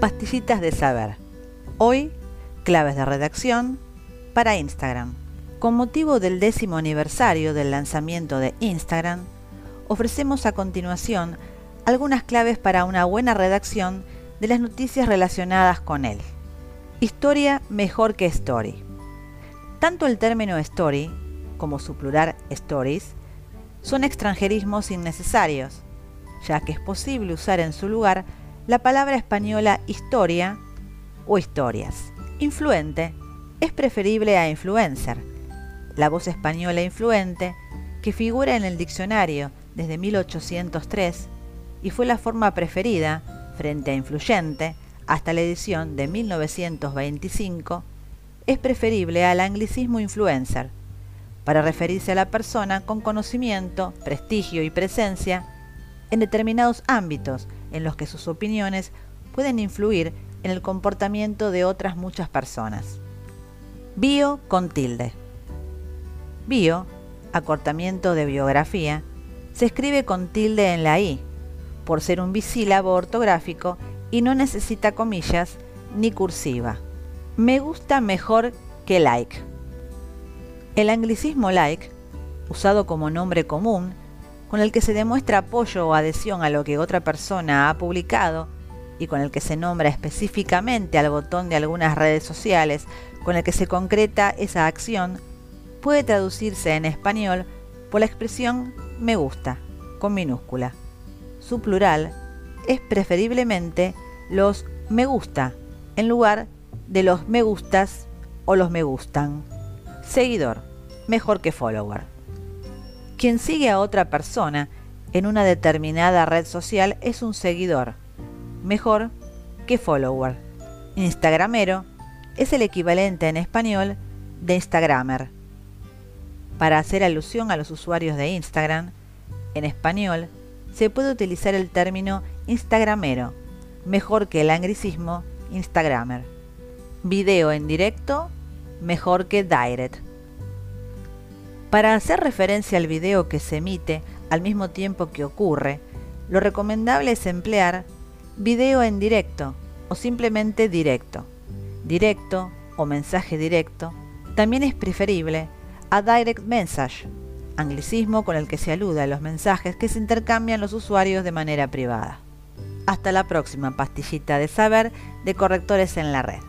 Pastillitas de saber. Hoy, claves de redacción para Instagram. Con motivo del décimo aniversario del lanzamiento de Instagram, ofrecemos a continuación algunas claves para una buena redacción de las noticias relacionadas con él. Historia mejor que story. Tanto el término story como su plural stories son extranjerismos innecesarios, ya que es posible usar en su lugar la palabra española historia o historias. Influente es preferible a influencer. La voz española influente, que figura en el diccionario desde 1803 y fue la forma preferida frente a influyente hasta la edición de 1925, es preferible al anglicismo influencer, para referirse a la persona con conocimiento, prestigio y presencia en determinados ámbitos en los que sus opiniones pueden influir en el comportamiento de otras muchas personas. Bio con tilde. Bio, acortamiento de biografía, se escribe con tilde en la i, por ser un bisílabo ortográfico y no necesita comillas ni cursiva. Me gusta mejor que like. El anglicismo like, usado como nombre común, con el que se demuestra apoyo o adhesión a lo que otra persona ha publicado y con el que se nombra específicamente al botón de algunas redes sociales con el que se concreta esa acción, puede traducirse en español por la expresión me gusta, con minúscula. Su plural es preferiblemente los me gusta en lugar de los me gustas o los me gustan. Seguidor, mejor que follower. Quien sigue a otra persona en una determinada red social es un seguidor, mejor que follower. Instagramero es el equivalente en español de Instagramer. Para hacer alusión a los usuarios de Instagram, en español se puede utilizar el término Instagramero, mejor que el anglicismo Instagramer. Video en directo, mejor que direct. Para hacer referencia al video que se emite al mismo tiempo que ocurre, lo recomendable es emplear video en directo o simplemente directo. Directo o mensaje directo también es preferible a direct message, anglicismo con el que se alude a los mensajes que se intercambian los usuarios de manera privada. Hasta la próxima pastillita de saber de correctores en la red.